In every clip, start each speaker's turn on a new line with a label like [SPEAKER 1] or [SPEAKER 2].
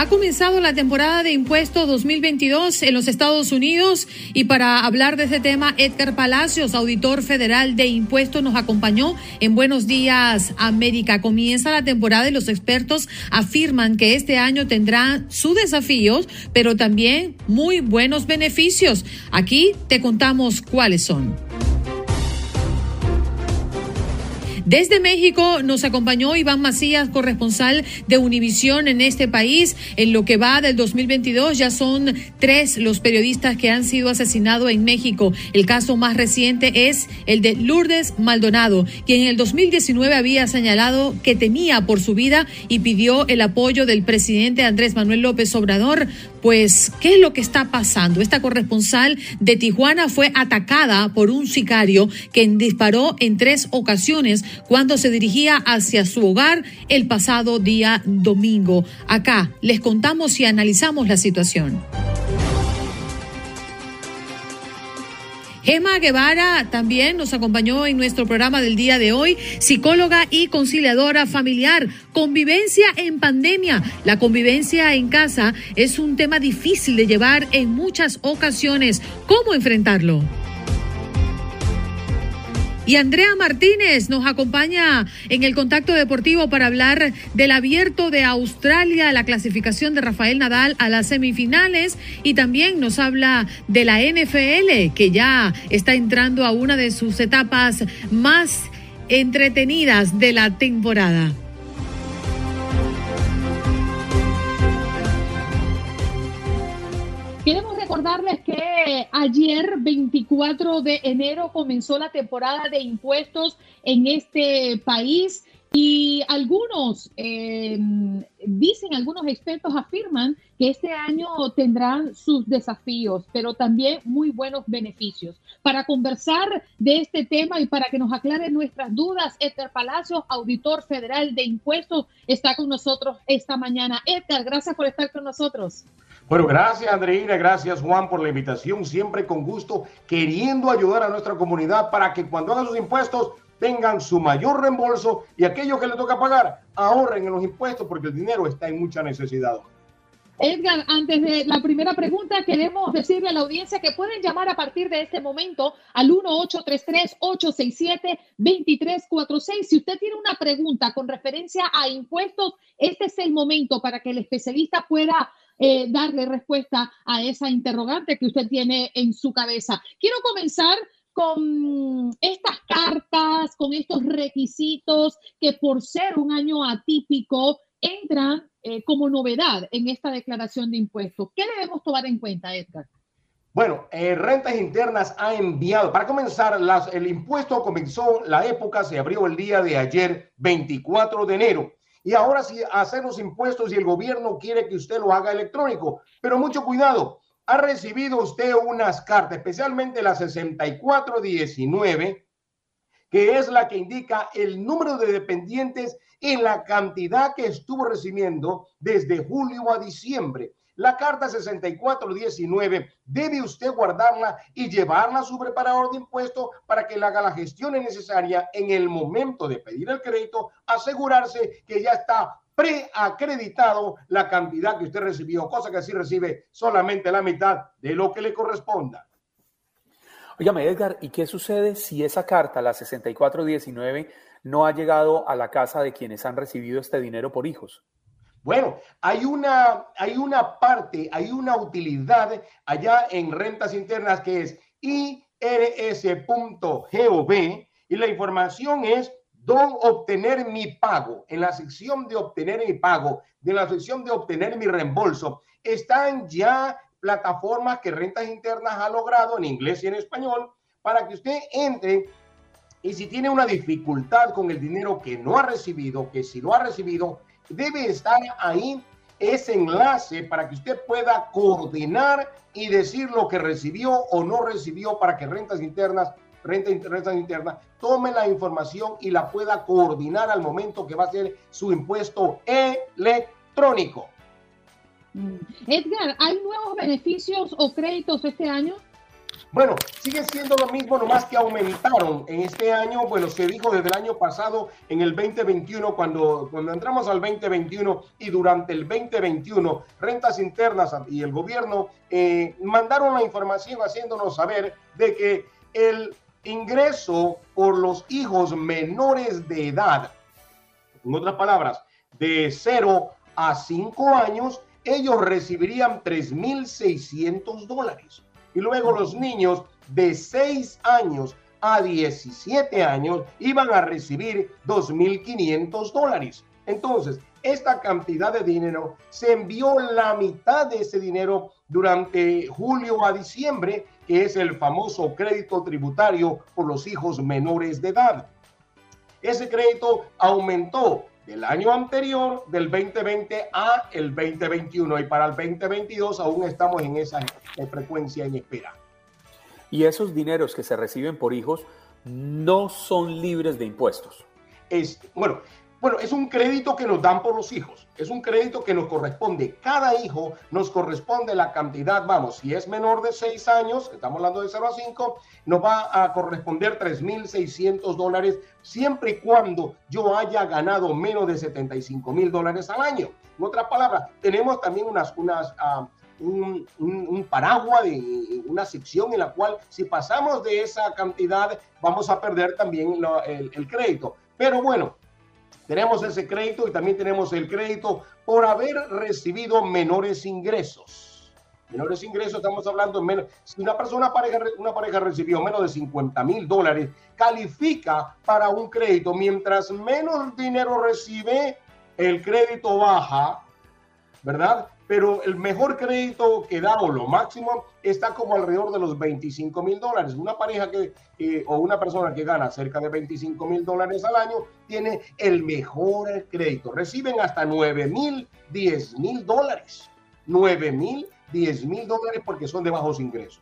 [SPEAKER 1] Ha comenzado la temporada de impuestos 2022 en los Estados Unidos y para hablar de este tema, Edgar Palacios, auditor federal de impuestos, nos acompañó en Buenos Días América. Comienza la temporada y los expertos afirman que este año tendrá sus desafíos, pero también muy buenos beneficios. Aquí te contamos cuáles son. Desde México nos acompañó Iván Macías, corresponsal de Univisión en este país. En lo que va del 2022 ya son tres los periodistas que han sido asesinados en México. El caso más reciente es el de Lourdes Maldonado, quien en el 2019 había señalado que temía por su vida y pidió el apoyo del presidente Andrés Manuel López Obrador pues, ¿qué es lo que está pasando? Esta corresponsal de Tijuana fue atacada por un sicario que disparó en tres ocasiones cuando se dirigía hacia su hogar el pasado día domingo. Acá les contamos y analizamos la situación. Gema Guevara también nos acompañó en nuestro programa del día de hoy, psicóloga y conciliadora familiar. Convivencia en pandemia. La convivencia en casa es un tema difícil de llevar en muchas ocasiones. ¿Cómo enfrentarlo? Y Andrea Martínez nos acompaña en el contacto deportivo para hablar del abierto de Australia, la clasificación de Rafael Nadal a las semifinales y también nos habla de la NFL que ya está entrando a una de sus etapas más entretenidas de la temporada. Queremos recordarles que ayer, 24 de enero, comenzó la temporada de impuestos en este país y algunos em, dicen, algunos expertos afirman que este año tendrán sus desafíos, pero también muy buenos beneficios. Para conversar de este tema y para que nos aclare nuestras dudas, Edgar Palacios, auditor federal de impuestos, está con nosotros esta mañana. Edgar, gracias por estar con nosotros.
[SPEAKER 2] Bueno, gracias Andreina, gracias Juan por la invitación, siempre con gusto, queriendo ayudar a nuestra comunidad para que cuando hagan sus impuestos tengan su mayor reembolso y aquellos que les toca pagar ahorren en los impuestos porque el dinero está en mucha necesidad.
[SPEAKER 1] Edgar, antes de la primera pregunta, queremos decirle a la audiencia que pueden llamar a partir de este momento al 1-833-867-2346. Si usted tiene una pregunta con referencia a impuestos, este es el momento para que el especialista pueda eh, darle respuesta a esa interrogante que usted tiene en su cabeza. Quiero comenzar con estas cartas, con estos requisitos que por ser un año atípico entran eh, como novedad en esta declaración de impuestos. ¿Qué debemos tomar en cuenta, Edgar?
[SPEAKER 2] Bueno, eh, Rentas Internas ha enviado, para comenzar, las, el impuesto comenzó, la época se abrió el día de ayer, 24 de enero. Y ahora sí, hacer los impuestos y el gobierno quiere que usted lo haga electrónico. Pero mucho cuidado, ha recibido usted unas cartas, especialmente la 6419, que es la que indica el número de dependientes en la cantidad que estuvo recibiendo desde julio a diciembre. La carta 6419 debe usted guardarla y llevarla a su preparador de impuestos para que le haga la gestión necesaria en el momento de pedir el crédito, asegurarse que ya está preacreditado la cantidad que usted recibió, cosa que así recibe solamente la mitad de lo que le corresponda.
[SPEAKER 3] Óigame, Edgar, ¿y qué sucede si esa carta, la 6419, no ha llegado a la casa de quienes han recibido este dinero por hijos?
[SPEAKER 2] Bueno, hay una, hay una parte, hay una utilidad allá en rentas internas que es irs.gov y la información es don obtener mi pago. En la sección de obtener mi pago, de la sección de obtener mi reembolso, están ya plataformas que Rentas Internas ha logrado en inglés y en español para que usted entre y si tiene una dificultad con el dinero que no ha recibido, que si lo ha recibido, debe estar ahí ese enlace para que usted pueda coordinar y decir lo que recibió o no recibió para que rentas internas, renta, rentas internas, tome la información y la pueda coordinar al momento que va a ser su impuesto electrónico.
[SPEAKER 1] Mm. Edgar, ¿hay nuevos beneficios o créditos este año?
[SPEAKER 2] Bueno, sigue siendo lo mismo, nomás que aumentaron en este año. Bueno, se dijo desde el año pasado, en el 2021, cuando, cuando entramos al 2021 y durante el 2021, rentas internas y el gobierno eh, mandaron la información haciéndonos saber de que el ingreso por los hijos menores de edad, en otras palabras, de 0 a 5 años, ellos recibirían 3.600 dólares y luego los niños de 6 años a 17 años iban a recibir 2.500 dólares. Entonces, esta cantidad de dinero se envió la mitad de ese dinero durante julio a diciembre, que es el famoso crédito tributario por los hijos menores de edad. Ese crédito aumentó del año anterior, del 2020 a el 2021. Y para el 2022 aún estamos en esa frecuencia en espera.
[SPEAKER 3] Y esos dineros que se reciben por hijos no son libres de impuestos.
[SPEAKER 2] Es, bueno, bueno, es un crédito que nos dan por los hijos. Es un crédito que nos corresponde. Cada hijo nos corresponde la cantidad, vamos, si es menor de 6 años, estamos hablando de 0 a 5, nos va a corresponder 3.600 dólares siempre y cuando yo haya ganado menos de 75 mil dólares al año. En otras palabras, tenemos también unas, unas, uh, un, paraguas, de, una sección en la cual si pasamos de esa cantidad vamos a perder también el crédito. Pero bueno, tenemos ese crédito y también tenemos el crédito por haber recibido menores ingresos. Menores ingresos, estamos hablando de menos. Si una persona, pareja, una pareja recibió menos de 50 mil dólares, califica para un crédito. Mientras menos dinero recibe, el crédito baja, ¿verdad? Pero el mejor crédito que da o lo máximo está como alrededor de los 25 mil dólares. Una pareja que, o una persona que gana cerca de 25 mil dólares al año tiene el mejor crédito. Reciben hasta 9 mil, 10 mil dólares. 9 mil, 10 mil dólares porque son de bajos ingresos.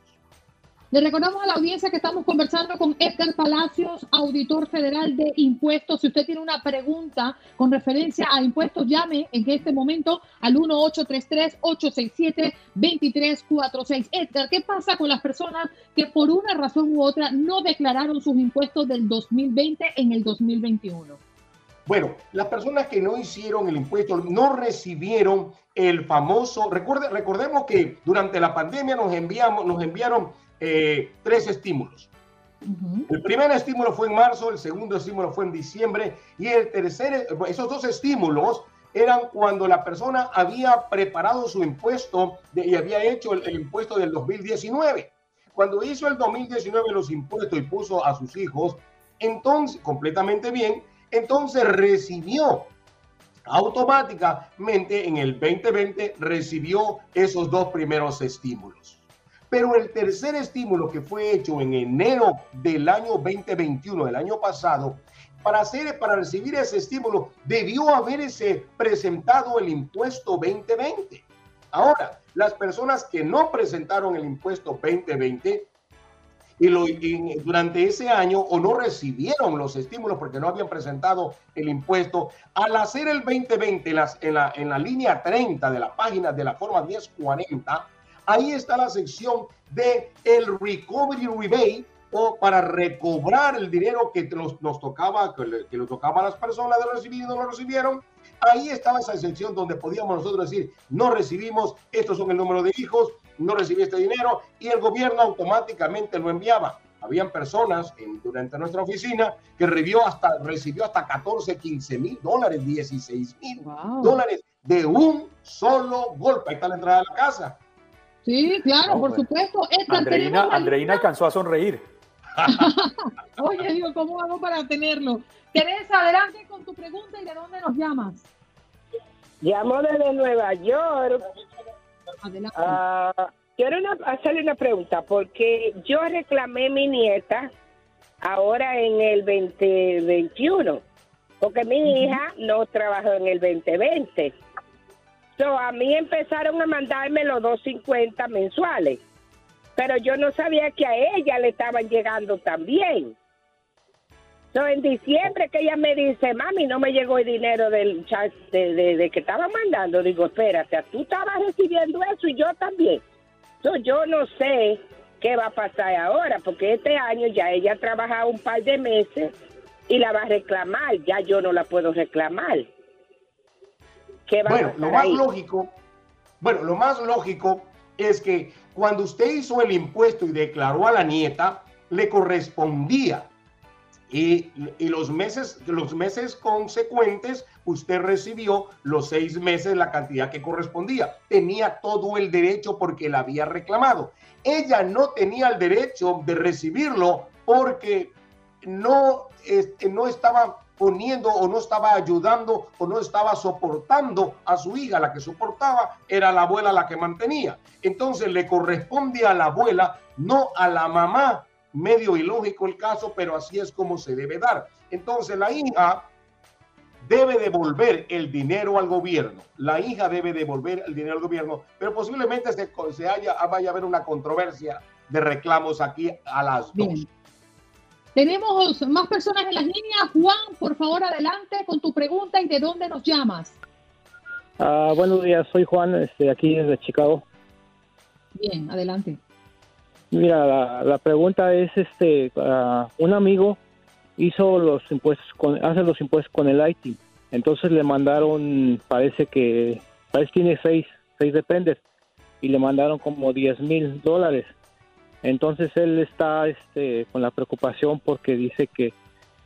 [SPEAKER 1] Le recordamos a la audiencia que estamos conversando con Edgar Palacios, auditor federal de impuestos. Si usted tiene una pregunta con referencia a impuestos, llame en este momento al 1-833-867-2346. Edgar, ¿qué pasa con las personas que por una razón u otra no declararon sus impuestos del 2020 en el 2021?
[SPEAKER 2] Bueno, las personas que no hicieron el impuesto, no recibieron el famoso, recuerde, recordemos que durante la pandemia nos enviamos, nos enviaron eh, tres estímulos. El primer estímulo fue en marzo, el segundo estímulo fue en diciembre y el tercer, esos dos estímulos eran cuando la persona había preparado su impuesto y había hecho el, impuesto del 2019. Cuando hizo el 2019 los impuestos y puso a sus hijos, entonces, completamente bien, entonces recibió automáticamente en el 2020, recibió esos dos primeros estímulos. Pero el tercer estímulo que fue hecho en enero del año 2021, del año pasado, para, hacer, para recibir ese estímulo, debió haberse presentado el impuesto 2020. Ahora, las personas que no presentaron el impuesto 2020 y, lo, durante ese año o no recibieron los estímulos porque no habían presentado el impuesto, al hacer el 2020 en, las, en, la, en la línea 30 de la página de la forma 1040, ahí está la sección de el recovery rebate o para recobrar el dinero que nos, nos tocaba, que le, que tocaba a las personas de recibir y no lo recibieron. Ahí estaba esa sección donde podíamos nosotros decir, no recibimos, estos son el número de hijos, no recibí este dinero y el gobierno automáticamente lo enviaba. Habían personas en, durante nuestra oficina que recibió hasta, recibió hasta 14, 15 mil dólares, 16 mil dólares de un solo golpe. Ahí está la entrada de la casa
[SPEAKER 4] Sí, claro, por supuesto.
[SPEAKER 3] Andreina, Andreina alcanzó a sonreír.
[SPEAKER 4] Oye, digo, ¿cómo hago para tenerlo? Teresa, adelante con tu pregunta y de dónde nos llamas.
[SPEAKER 5] Llamo desde Nueva York. Uh, quiero hacerle una pregunta, porque yo reclamé mi nieta ahora en el 2021, porque mi hija no trabajó en el 2020. So, a mí empezaron a mandarme los 250 mensuales, pero yo no sabía que a ella le estaban llegando también. So, en diciembre que ella me dice, mami, no me llegó el dinero del chat de, de, que estaba mandando. Digo, espérate, tú estabas recibiendo eso y yo también. So, yo no sé qué va a pasar ahora, porque este año ya ella ha trabajado un par de meses y la va a reclamar. Ya yo no la puedo reclamar
[SPEAKER 2] bueno, lo más lógico, bueno, lo más lógico es que cuando usted hizo el impuesto y declaró a la nieta, le correspondía. Y, los meses, los meses consecuentes, usted recibió los seis meses la cantidad que correspondía. Tenía todo el derecho porque la había reclamado. Ella no tenía el derecho de recibirlo porque no, este, no estaba poniendo o no estaba ayudando o no estaba soportando a su hija. La que soportaba era la abuela la que mantenía. Entonces le corresponde a la abuela, no a la mamá. Medio ilógico el caso, pero así es como se debe dar. Entonces la hija debe devolver el dinero al gobierno. La hija debe devolver el dinero al gobierno, pero posiblemente se, se haya, vaya a haber una controversia de reclamos aquí a las dos.
[SPEAKER 4] Tenemos más personas en las líneas. Juan, por favor, adelante con tu pregunta y de dónde nos llamas.
[SPEAKER 6] Uh, buenos días, soy Juan, este, aquí desde Chicago.
[SPEAKER 4] Bien, adelante.
[SPEAKER 6] Mira, la, pregunta es, este, uh, un amigo hizo los impuestos, con, hace los impuestos con el IT. Entonces le mandaron, parece que, parece que tiene seis, seis dependes, y le mandaron como 10 mil dólares. Entonces él está este, con la preocupación porque dice que,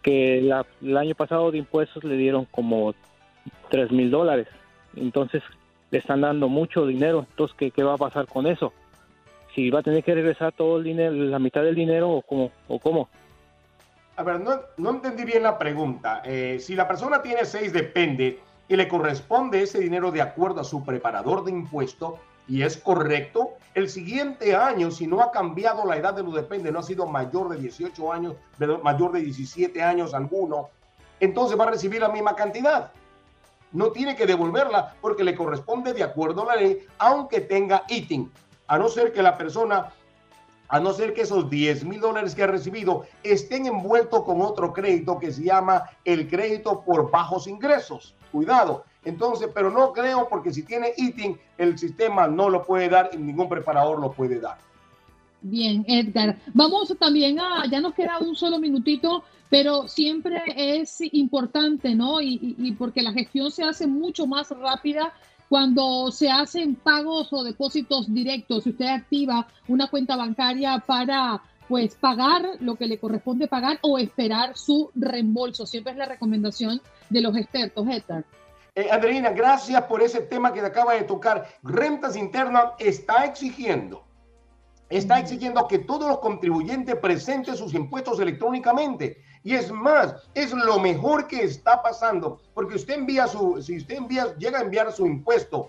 [SPEAKER 6] que el año pasado de impuestos le dieron como 3 mil dólares. Entonces le están dando mucho dinero. Entonces, ¿qué, ¿qué, va a pasar con eso? Si va a tener que regresar todo el dinero, la mitad del dinero o cómo.
[SPEAKER 2] A ver, no, no entendí bien la pregunta. Eh, si la persona tiene seis depende y le corresponde ese dinero de acuerdo a su preparador de impuestos, y es correcto, el siguiente año, si no ha cambiado la edad de los depende, no ha sido mayor de 18 años, mayor de 17 años alguno, entonces va a recibir la misma cantidad. No tiene que devolverla porque le corresponde de acuerdo a la ley, aunque tenga ITIN, a no ser que la persona, a no ser que esos 10 mil dólares que ha recibido estén envueltos con otro crédito que se llama el crédito por bajos ingresos. Cuidado, entonces, pero no creo porque si tiene ITIN, el sistema no lo puede dar y ningún preparador lo puede dar.
[SPEAKER 4] Bien, Edgar. Vamos también a, ya nos queda un solo minutito, pero siempre es importante, ¿no? Y, y, porque la gestión se hace mucho más rápida cuando se hacen pagos o depósitos directos. Si usted activa una cuenta bancaria para pues pagar lo que le corresponde pagar o esperar su reembolso. Siempre es la recomendación de los expertos, Edgar.
[SPEAKER 2] Eh, Andreina, gracias por ese tema que te acaba de tocar. Rentas Internas está exigiendo, está exigiendo que todos los contribuyentes presenten sus impuestos electrónicamente. Y es más, es lo mejor que está pasando, porque usted envía su, si usted llega a enviar su impuesto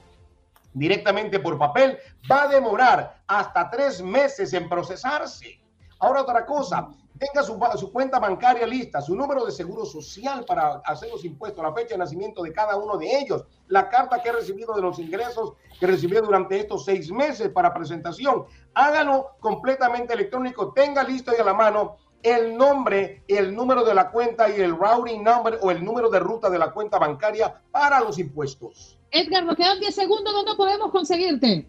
[SPEAKER 2] directamente por papel, va a demorar hasta tres meses en procesarse. Ahora otra cosa, tenga su, cuenta bancaria lista, su número de seguro social para hacer los impuestos, la fecha de nacimiento de cada uno de ellos, la carta que ha recibido de los ingresos que recibió durante estos seis meses para presentación. Hágalo completamente electrónico, tenga listo y a la mano el nombre, el número de la cuenta y el routing number o el número de ruta de la cuenta bancaria para los impuestos.
[SPEAKER 4] Edgar, nos quedan 10 segundos. ¿Dónde podemos conseguirte?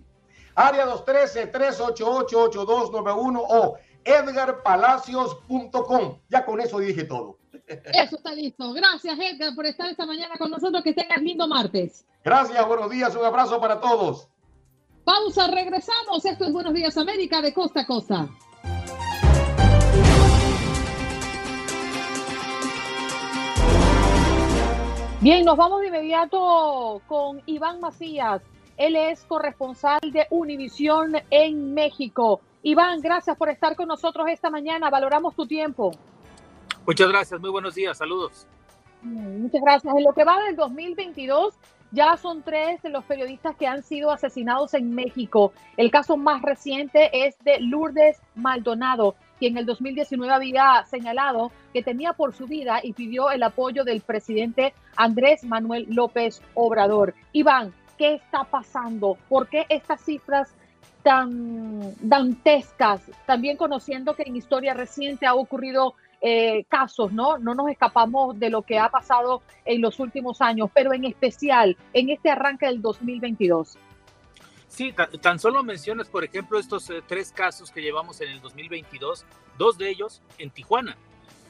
[SPEAKER 2] Área 213-388-8291 o edgarpalacios.com. Ya con eso dije todo.
[SPEAKER 4] Eso está listo. Gracias, Edgar, por estar esta mañana con nosotros. Que tengas lindo martes.
[SPEAKER 2] Gracias, buenos días. Un abrazo para todos.
[SPEAKER 4] Pausa, regresamos. Esto es Buenos Días América de costa a costa. Bien, nos vamos de inmediato con Iván Macías
[SPEAKER 1] Él es corresponsal de Univisión en México. Iván, gracias por estar con nosotros esta mañana. Valoramos tu tiempo.
[SPEAKER 7] Muchas gracias, muy buenos días, saludos.
[SPEAKER 1] Muchas gracias. En lo que va del 2022, ya son tres de los periodistas que han sido asesinados en México. El caso más reciente es de Lourdes Maldonado, quien en el 2019 había señalado que tenía por su vida y pidió el apoyo del presidente Andrés Manuel López Obrador. Iván, ¿qué está pasando? ¿Por qué estas cifras tan dantescas? También conociendo que en historia reciente ha ocurrido eh, casos, ¿no? No nos escapamos de lo que ha pasado en los últimos años, pero en especial en este arranque del 2022.
[SPEAKER 7] Sí, tan, solo mencionas, por ejemplo, estos eh, tres casos que llevamos en el 2022, dos de ellos en Tijuana,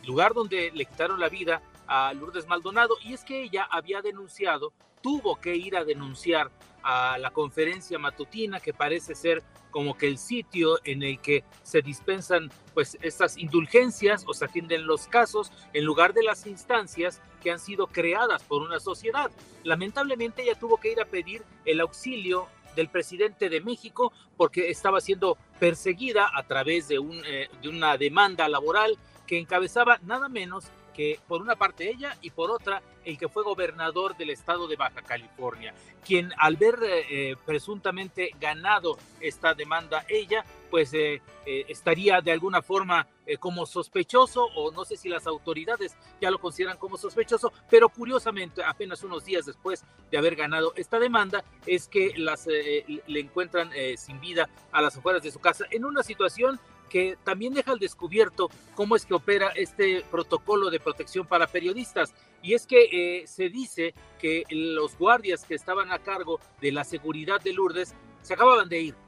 [SPEAKER 7] lugar donde le quitaron la vida a Lourdes Maldonado, y es que ella había denunciado, tuvo que ir a denunciar a la conferencia matutina que parece ser como que el sitio en el que se dispensan pues estas indulgencias o se atienden los casos en lugar de las instancias que han sido creadas por una sociedad. Lamentablemente ella tuvo que ir a pedir el auxilio del presidente de México porque estaba siendo perseguida a través de, un, eh, de una demanda laboral que encabezaba nada menos que por una parte ella y por otra el que fue gobernador del estado de Baja California, quien al ver eh, eh, presuntamente ganado esta demanda ella, pues eh, estaría de alguna forma como sospechoso o no sé si las autoridades ya lo consideran como sospechoso, pero curiosamente apenas unos días después de haber ganado esta demanda es que las le encuentran sin vida a las afueras de su casa en una situación que también deja al descubierto cómo es que opera este protocolo de protección para periodistas. Y es que eh, se dice que los guardias que estaban a cargo de la seguridad de Lourdes se acababan de ir.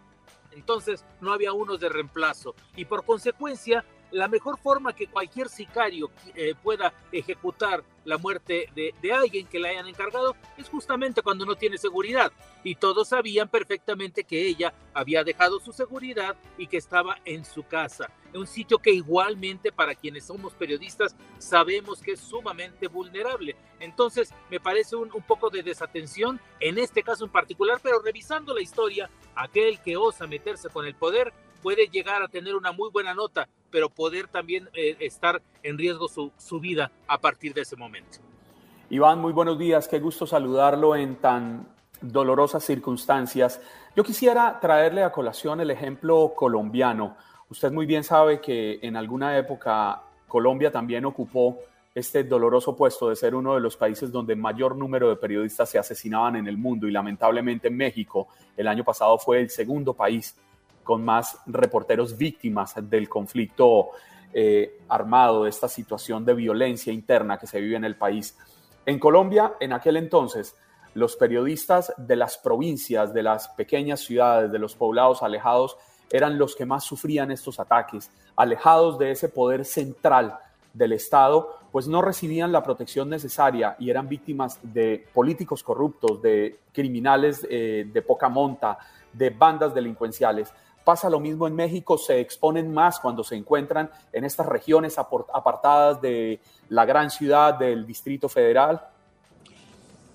[SPEAKER 7] Entonces no había unos de reemplazo. Y por consecuencia, la mejor forma que cualquier sicario eh, pueda ejecutar la muerte de, alguien que le hayan encargado es justamente cuando no tiene seguridad. Y todos sabían perfectamente que ella había dejado su seguridad y que estaba en su casa. En un sitio que igualmente para quienes somos periodistas sabemos que es sumamente vulnerable. Entonces me parece un poco de desatención en este caso en particular, pero revisando la historia, aquel que osa meterse con el poder puede llegar a tener una muy buena nota, pero poder también eh, estar en riesgo su, su vida a partir de ese momento.
[SPEAKER 3] Iván, muy buenos días, qué gusto saludarlo en tan dolorosas circunstancias. Yo quisiera traerle a colación el ejemplo colombiano. Usted muy bien sabe que en alguna época Colombia también ocupó este doloroso puesto de ser uno de los países donde mayor número de periodistas se asesinaban en el mundo y lamentablemente México el año pasado fue el segundo país con más reporteros víctimas del conflicto eh, armado, de esta situación de violencia interna que se vive en el país. En Colombia, en aquel entonces, los periodistas de las provincias, de las pequeñas ciudades, de los poblados alejados, eran los que más sufrían estos ataques, alejados de ese poder central del Estado, pues no recibían la protección necesaria y eran víctimas de políticos corruptos, de criminales eh, de poca monta, de bandas delincuenciales. Pasa lo mismo en México, se exponen más cuando se encuentran en estas regiones apartadas de la gran ciudad del Distrito Federal.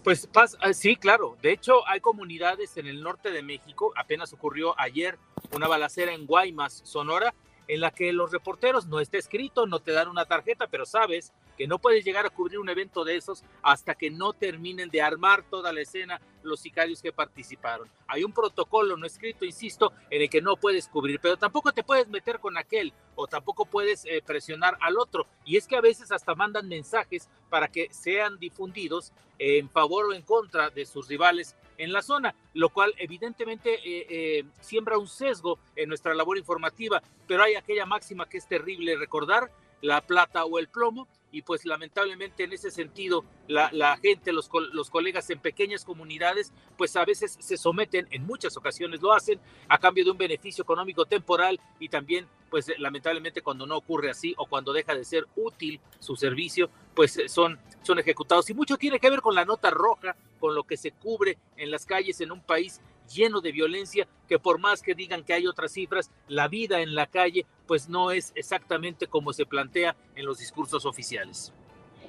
[SPEAKER 7] Pues ah, sí, claro. De hecho, hay comunidades en el norte de México. Apenas ocurrió ayer una balacera en Guaymas, Sonora, en la que los reporteros no está escrito, no te dan una tarjeta, pero sabes que no puedes llegar a cubrir un evento de esos hasta que no terminen de armar toda la escena los sicarios que participaron. Hay un protocolo no escrito, insisto, en el que no puedes cubrir, pero tampoco te puedes meter con aquel o tampoco puedes eh, presionar al otro. Y es que a veces hasta mandan mensajes para que sean difundidos en favor o en contra de sus rivales en la zona, lo cual evidentemente eh, eh, siembra un sesgo en nuestra labor informativa, pero hay aquella máxima que es terrible recordar, la plata o el plomo, y pues lamentablemente en ese sentido la, gente, los, los, colegas en pequeñas comunidades, pues a veces se someten, en muchas ocasiones lo hacen, a cambio de un beneficio económico temporal y también pues lamentablemente cuando no ocurre así o cuando deja de ser útil su servicio, pues son, son ejecutados. Y mucho tiene que ver con la nota roja, con lo que se cubre en las calles en un país lleno de violencia, que por más que digan que hay otras cifras, la vida en la calle pues no es exactamente como se plantea en los discursos oficiales.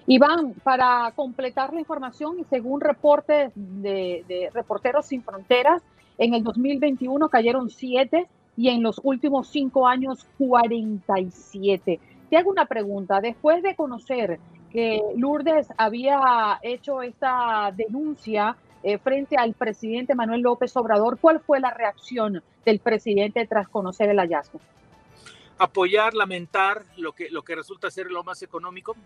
[SPEAKER 4] Iván, para completar la información y según reportes de, Reporteros Sin Fronteras, en el 2021 cayeron siete y en los últimos cinco años 47. Te hago una pregunta. Después de conocer que Lourdes había hecho esta denuncia eh, frente al presidente Manuel López Obrador, ¿cuál fue la reacción del presidente tras conocer el hallazgo?
[SPEAKER 7] apoyar, lamentar lo que, lo que resulta ser lo más económico.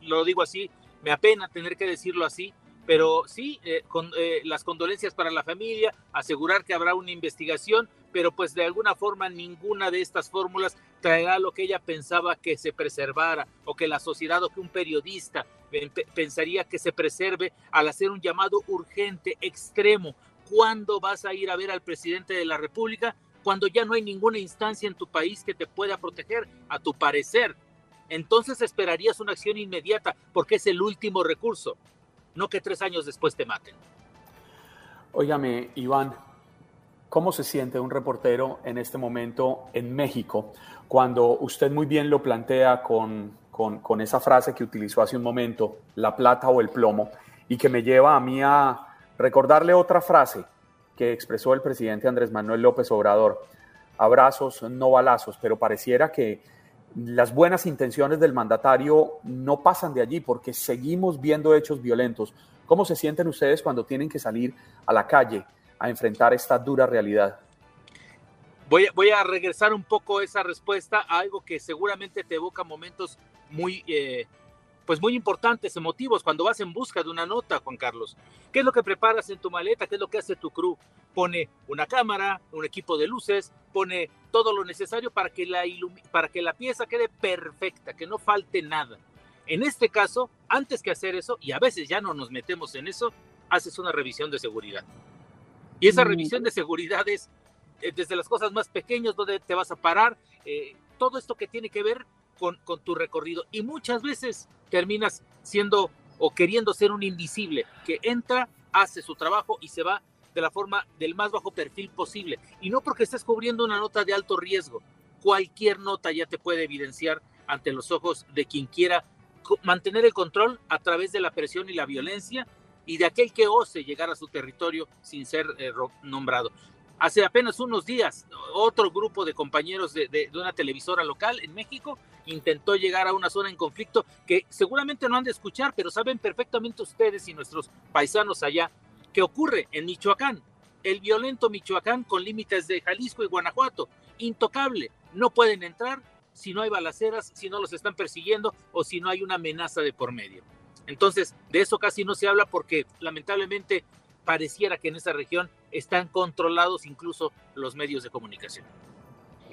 [SPEAKER 7] Lo, digo así, me apena tener que decirlo así, pero sí, eh, eh, las condolencias para la familia, asegurar que habrá una investigación, pero pues de alguna forma ninguna de estas fórmulas traerá lo que ella pensaba que se preservara o que la sociedad o que un periodista pensaría que se preserve al hacer un llamado urgente, extremo. ¿Cuándo vas a ir a ver al presidente de la República? cuando ya no hay ninguna instancia en tu país que te pueda proteger, a tu parecer. Entonces esperarías una acción inmediata porque es el último recurso, no que tres años después te maten.
[SPEAKER 3] Óigame, Iván, ¿cómo se siente un reportero en este momento en México cuando usted muy bien lo plantea con, con, con esa frase que utilizó hace un momento, la plata o el plomo, y que me lleva a mí a recordarle otra frase que expresó el presidente Andrés Manuel López Obrador. Abrazos, no balazos, pero pareciera que las buenas intenciones del mandatario no pasan de allí porque seguimos viendo hechos violentos. ¿Cómo se sienten ustedes cuando tienen que salir a la calle a enfrentar esta dura realidad?
[SPEAKER 7] Voy, a regresar un poco esa respuesta a algo que seguramente te evoca momentos muy eh, pues muy importantes, emotivos, cuando vas en busca de una nota, Juan Carlos. ¿Qué es lo que preparas en tu maleta? ¿Qué es lo que hace tu crew? Pone una cámara, un equipo de luces, pone todo lo necesario para que la, para que la pieza quede perfecta, que no falte nada. En este caso, antes que hacer eso, y a veces ya no nos metemos en eso, haces una revisión de seguridad. Y esa mm. revisión de seguridad es eh, desde las cosas más pequeñas, donde te vas a parar, eh, todo esto que tiene que ver con, con tu recorrido. Y muchas veces terminas siendo o queriendo ser un invisible que entra, hace su trabajo y se va de la forma del más bajo perfil posible. Y no porque estés cubriendo una nota de alto riesgo. Cualquier nota ya te puede evidenciar ante los ojos de quien quiera mantener el control a través de la presión y la violencia y de aquel que ose llegar a su territorio sin ser eh, nombrado. Hace apenas unos días, otro grupo de compañeros de, una televisora local en México intentó llegar a una zona en conflicto que seguramente no han de escuchar, pero saben perfectamente ustedes y nuestros paisanos allá que ocurre en Michoacán. El violento Michoacán con límites de Jalisco y Guanajuato, intocable. No pueden entrar si no hay balaceras, si no los están persiguiendo o si no hay una amenaza de por medio. Entonces, de eso casi no se habla porque lamentablemente pareciera que en esa región están controlados incluso los medios de comunicación.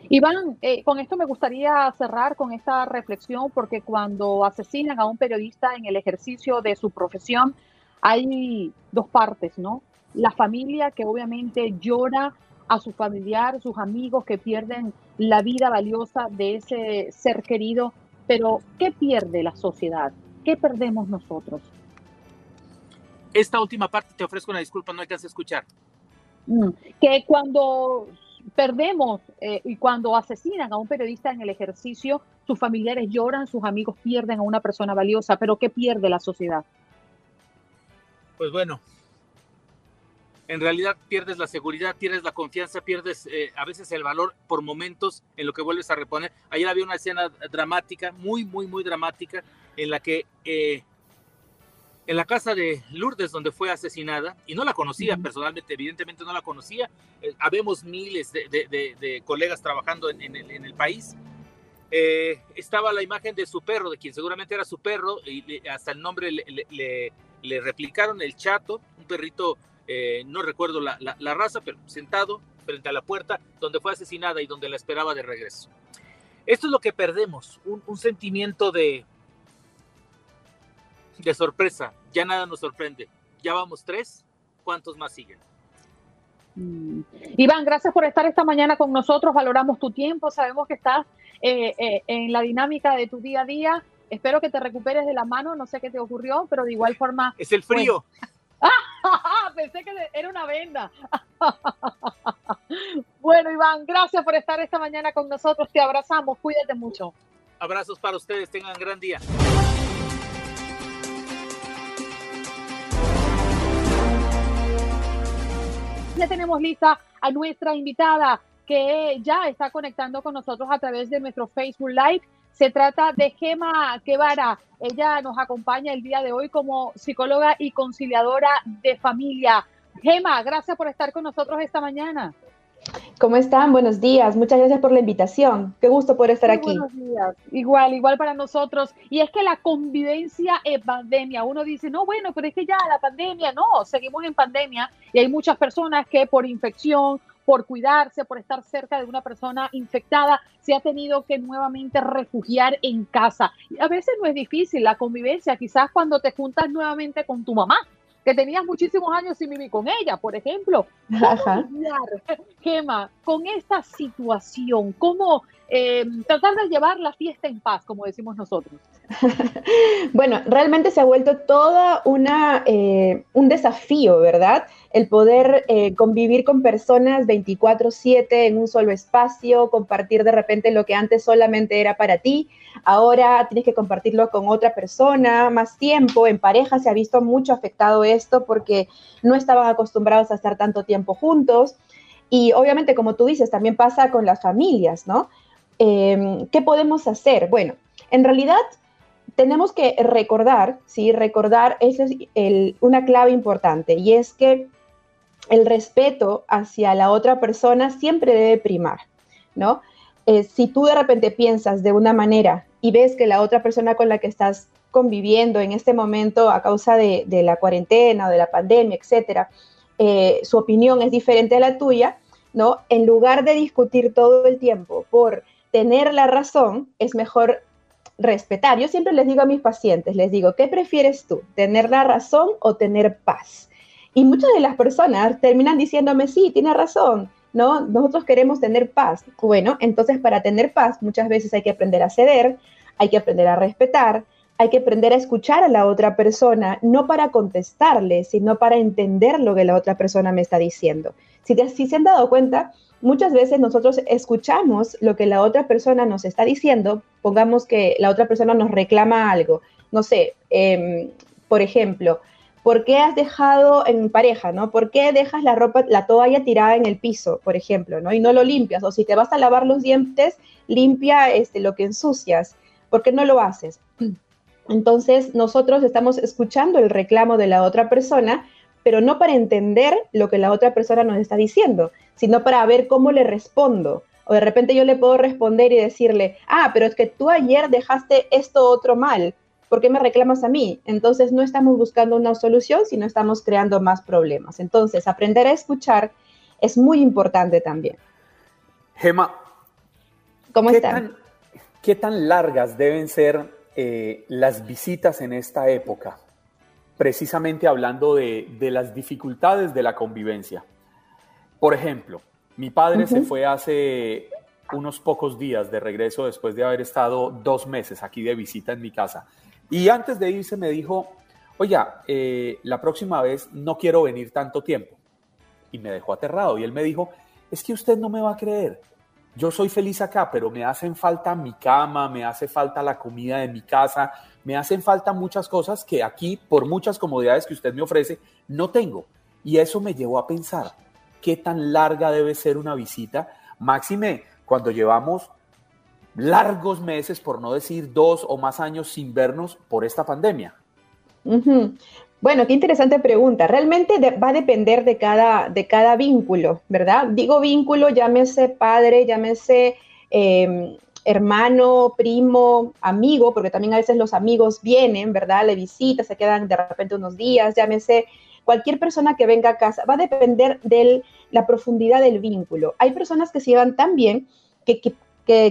[SPEAKER 4] Iván, eh, con esto me gustaría cerrar con esta reflexión porque cuando asesinan a un periodista en el ejercicio de su profesión hay dos partes, ¿no? La familia que obviamente llora a su familiar, sus amigos que pierden la vida valiosa de ese ser querido, pero ¿qué pierde la sociedad? ¿Qué perdemos nosotros?
[SPEAKER 7] Esta última parte te ofrezco una disculpa, no alcancé a escuchar.
[SPEAKER 4] Mm, que cuando perdemos eh, y cuando asesinan a un periodista en el ejercicio, sus familiares lloran, sus amigos pierden a una persona valiosa, pero ¿qué pierde la sociedad?
[SPEAKER 7] Pues bueno, en realidad pierdes la seguridad, pierdes la confianza, pierdes eh, a veces el valor por momentos en lo que vuelves a reponer. Ayer había una escena dramática, muy, muy, muy dramática, en la que eh, en la casa de Lourdes, donde fue asesinada, y no la conocía personalmente, evidentemente no la conocía. Eh, habemos miles de, colegas trabajando en, el, país. Eh, estaba la imagen de su perro, de quien seguramente era su perro, y hasta el nombre le, replicaron el chato, un perrito, eh, no recuerdo la, raza, pero sentado frente a la puerta donde fue asesinada y donde la esperaba de regreso. Esto es lo que perdemos, un sentimiento de, de sorpresa, ya nada nos sorprende. Ya vamos tres, ¿cuántos más siguen?
[SPEAKER 4] Mm. Iván, gracias por estar esta mañana con nosotros. Valoramos tu tiempo. Sabemos que estás eh, eh, en la dinámica de tu día a día. Espero que te recuperes de la mano. No sé qué te ocurrió, pero de igual forma.
[SPEAKER 7] Es el frío.
[SPEAKER 4] Pensé que era una venda. bueno, Iván, gracias por estar esta mañana con nosotros. Te abrazamos. Cuídate mucho.
[SPEAKER 7] Abrazos para ustedes. Tengan gran día.
[SPEAKER 4] Ya tenemos lista a nuestra invitada que ya está conectando con nosotros a través de nuestro Facebook Live. Se trata de Gema Guevara. Ella nos acompaña el día de hoy como psicóloga y conciliadora de familia. Gema, gracias por estar con nosotros esta mañana.
[SPEAKER 8] ¿Cómo están? Buenos días. Muchas gracias por la invitación. Qué gusto poder estar aquí.
[SPEAKER 4] Buenos días. Igual, igual para nosotros. Y es que la convivencia en pandemia, uno dice, no, bueno, pero es que ya la pandemia, no, seguimos en pandemia y hay muchas personas que por infección, por cuidarse, por estar cerca de una persona infectada, se ha tenido que nuevamente refugiar en casa. Y a veces no es difícil la convivencia, quizás cuando te juntas nuevamente con tu mamá, que tenías muchísimos años sin vivir con ella, por ejemplo. ¿Cómo Gema, con esta situación? ¿Cómo eh, tratar de llevar la fiesta en paz, como decimos nosotros?
[SPEAKER 8] bueno, realmente se ha vuelto toda una, eh, un desafío, ¿verdad? El poder eh, convivir con personas 24/7 en un solo espacio, compartir de repente lo que antes solamente era para ti, ahora tienes que compartirlo con otra persona, más tiempo, en pareja se ha visto mucho afectado esto porque no estaban acostumbrados a estar tanto tiempo juntos. Y obviamente, como tú dices, también pasa con las familias, ¿no? Em, ¿Qué podemos hacer? Bueno, en realidad tenemos que recordar, ¿sí? Recordar, esa es una clave importante, y es que el respeto hacia la otra persona siempre debe primar, ¿no? Eh, si tú de repente piensas de una manera y ves que la otra persona con la que estás conviviendo en este momento a causa de, la cuarentena o de la pandemia, etcétera, eh, su opinión es diferente a la tuya, ¿no? En lugar de discutir todo el tiempo por tener la razón, es mejor respetar. Yo siempre les digo a mis pacientes, les digo, ¿qué prefieres tú? ¿Tener la razón o tener paz? Y muchas de las personas terminan diciéndome, sí, tiene razón, ¿no? Nosotros queremos tener paz. Bueno, entonces para tener paz muchas veces hay que aprender a ceder, hay que aprender a respetar, hay que aprender a escuchar a la otra persona, no para contestarle, sino para entender lo que la otra persona me está diciendo. Si, si se han dado cuenta, muchas veces nosotros escuchamos lo que la otra persona nos está diciendo, pongamos que la otra persona nos reclama algo, no sé, em, por ejemplo, ¿por qué has dejado en pareja, no? ¿Por qué dejas la ropa, la toalla tirada en el piso, por ejemplo, no? Y no lo limpias, o si te vas a lavar los dientes, limpia este, lo que ensucias, ¿por qué no lo haces? Entonces, nosotros estamos escuchando el reclamo de la otra persona, pero no para entender lo que la otra persona nos está diciendo, sino para ver cómo le respondo. O de repente yo le puedo responder y decirle, ah, pero es que tú ayer dejaste esto otro mal, ¿por qué me reclamas a mí? Entonces no estamos buscando una solución, sino estamos creando más problemas. Entonces, aprender a escuchar es muy importante también.
[SPEAKER 3] Gema,
[SPEAKER 8] ¿cómo están?
[SPEAKER 3] ¿Qué tan largas deben ser eh, las visitas en esta época? Precisamente hablando de, de las dificultades de la convivencia. Por ejemplo, mi padre se fue hace unos pocos días de regreso después de haber estado dos meses aquí de visita en mi casa. Y antes de irse me dijo, oye, eh, la próxima vez no quiero venir tanto tiempo. Y me dejó aterrado. Y él me dijo, es que usted no me va a creer. Yo soy feliz acá, pero me hacen falta mi cama, me hace falta la comida de mi casa, me hacen falta muchas cosas que aquí, por muchas comodidades que usted me ofrece, no tengo. Y eso me llevó a pensar, qué tan larga debe ser una visita. Máxime, cuando llevamos largos meses, por no decir dos o más años sin vernos por esta pandemia.
[SPEAKER 8] Bueno, qué interesante pregunta. Realmente va a depender de cada, de cada vínculo, ¿verdad? Digo vínculo, llámese padre, llámese em, hermano, primo, amigo, porque también a veces los amigos vienen, ¿verdad? Le visitan, se quedan de repente unos días, llámese cualquier persona que venga a casa, va a depender de la profundidad del vínculo. Hay personas que se llevan tan bien que,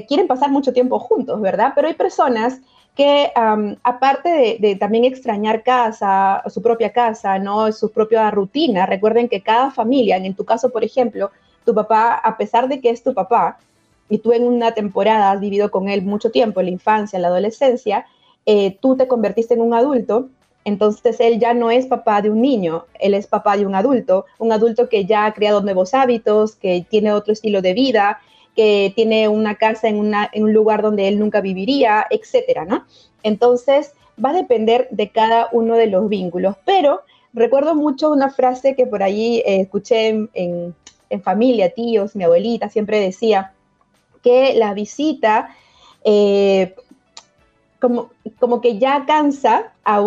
[SPEAKER 8] quieren pasar mucho tiempo juntos, ¿verdad? Pero hay personas que aparte de, también extrañar casa, su propia casa, ¿no? Su propia rutina, recuerden que cada familia, en tu caso, por ejemplo, tu papá, a pesar de que es tu papá, y tú en una temporada has vivido con él mucho tiempo, en la infancia, en la adolescencia, eh, tú te convertiste en un adulto entonces él ya no es papá de un niño, él es papá de un adulto, un adulto que ya ha creado nuevos hábitos, que tiene otro estilo de vida, que tiene una casa en, un lugar donde él nunca viviría, etcétera, ¿no? Entonces va a depender de cada uno de los vínculos, pero recuerdo mucho una frase que por ahí eh, escuché en, familia, tíos, mi abuelita siempre decía que la visita eh, como, como que ya cansa a,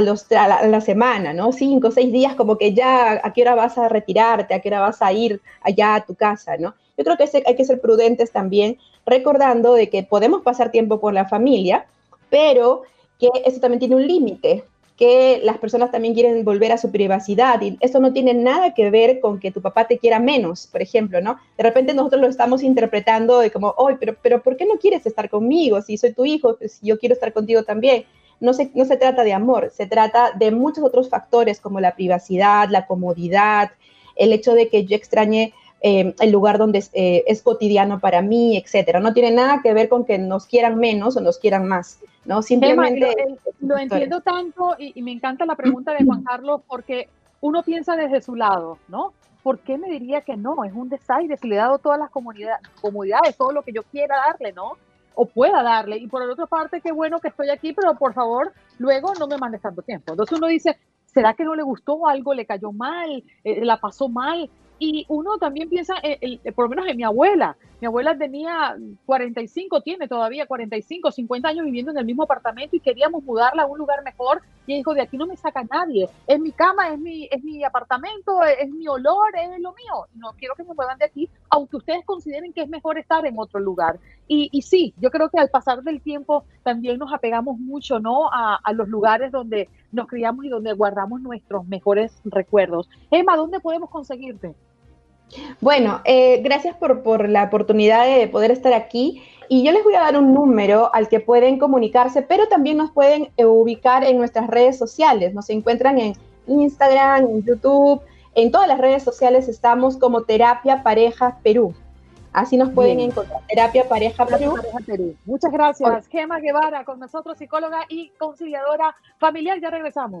[SPEAKER 8] los, a la, semana, ¿no? Cinco, seis días, como que ya a qué hora vas a retirarte, a qué hora vas a ir allá a tu casa, ¿no? Yo creo que hay que ser prudentes también, recordando de que podemos pasar tiempo con la familia, pero que eso también tiene un límite, que las personas también quieren volver a su privacidad y eso no tiene nada que ver con que tu papá te quiera menos, por ejemplo, ¿no? De repente nosotros lo estamos interpretando de como, oye, pero, pero ¿por qué no quieres estar conmigo? Si soy tu hijo, pues yo quiero estar contigo también. No se, no se trata de amor, se trata de muchos otros factores como la privacidad, la comodidad, el hecho de que yo extrañe eh, el lugar donde eh, es, cotidiano para mí, etcétera. No tiene nada que ver con que nos quieran menos o nos quieran más, ¿no?
[SPEAKER 4] Simplemente... lo, entiendo tanto y, me encanta la pregunta de Juan Carlos porque uno piensa desde su lado, ¿no? ¿Por qué me diría que no? Es un desaire, si le he dado todas las comodidades, todo lo que yo quiera darle, ¿no? O pueda darle. Y por la otra parte, qué bueno que estoy aquí, pero por favor, luego no me mandes tanto tiempo. Entonces uno dice, ¿será que no le gustó algo? ¿Le cayó mal? Eh, ¿La pasó mal? Y uno también piensa, por lo menos en mi abuela. Mi abuela tenía 45, tiene todavía 45, 50 años viviendo en el mismo apartamento y queríamos mudarla a un lugar mejor. Y dijo, de aquí no me saca nadie. Es mi cama, es mi, es mi apartamento, es, mi olor, es lo mío. No quiero que me muevan de aquí, aunque ustedes consideren que es mejor estar en otro lugar. Y, y sí, yo creo que al pasar del tiempo también nos apegamos mucho ¿no? a los lugares donde nos criamos y donde guardamos nuestros mejores recuerdos. Emma, ¿dónde podemos conseguirte?
[SPEAKER 8] Bueno, eh, gracias por, la oportunidad de poder estar aquí. Y yo les voy a dar un número al que pueden comunicarse, pero también nos pueden eh, ubicar en nuestras redes sociales. Nos encuentran en Instagram, en YouTube, en todas las redes sociales estamos como Terapia Pareja Perú. Así nos pueden encontrar. Terapia Pareja Perú.
[SPEAKER 4] Muchas gracias. Gema Guevara con nosotros, psicóloga y conciliadora familiar. Ya regresamos.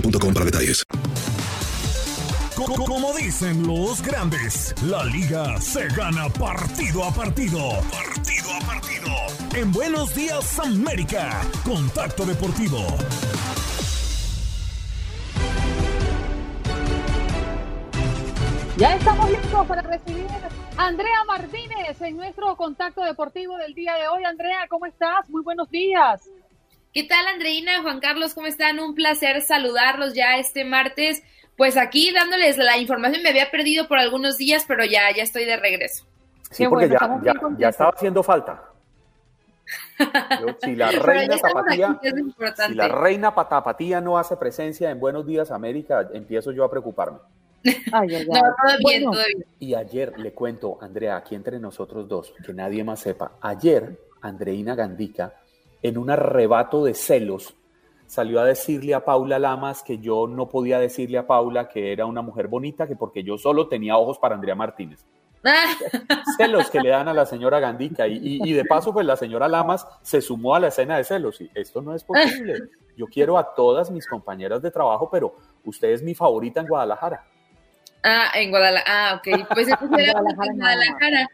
[SPEAKER 9] para detalles.
[SPEAKER 10] Como dicen los grandes, la liga se gana partido a partido. Partido a partido. En Buenos Días América, Contacto Deportivo.
[SPEAKER 4] Ya estamos listos para recibir a Andrea Martínez en nuestro contacto deportivo del día de hoy. Andrea, ¿cómo estás? Muy buenos días.
[SPEAKER 11] ¿Qué tal, Andreina? Juan Carlos, ¿cómo están? Un placer saludarlos ya este martes. Pues aquí dándoles la información, me había perdido por algunos días, pero ya, ya estoy de regreso.
[SPEAKER 3] Sí, porque ya, estaba haciendo falta. si la reina Tapatía, si la reina Tapatía no hace presencia en Buenos Días América, empiezo yo a preocuparme.
[SPEAKER 11] Ay, ay, No, todo bien, todo bien.
[SPEAKER 3] Y ayer le cuento, Andrea, aquí entre nosotros dos, que nadie más sepa, ayer Andreina Gandica en un arrebato de celos, salió a decirle a Paula Lamas que yo no podía decirle a Paula que era una mujer bonita, que porque yo solo tenía ojos para Andrea Martínez. celos que le dan a la señora Gandica y, de paso pues la señora Lamas se sumó a la escena de celos y esto no es posible. Yo quiero a todas mis compañeras de trabajo, pero usted es mi favorita en Guadalajara.
[SPEAKER 11] Ah, en Guadalajara. Ah, ok. Pues en Guadalajara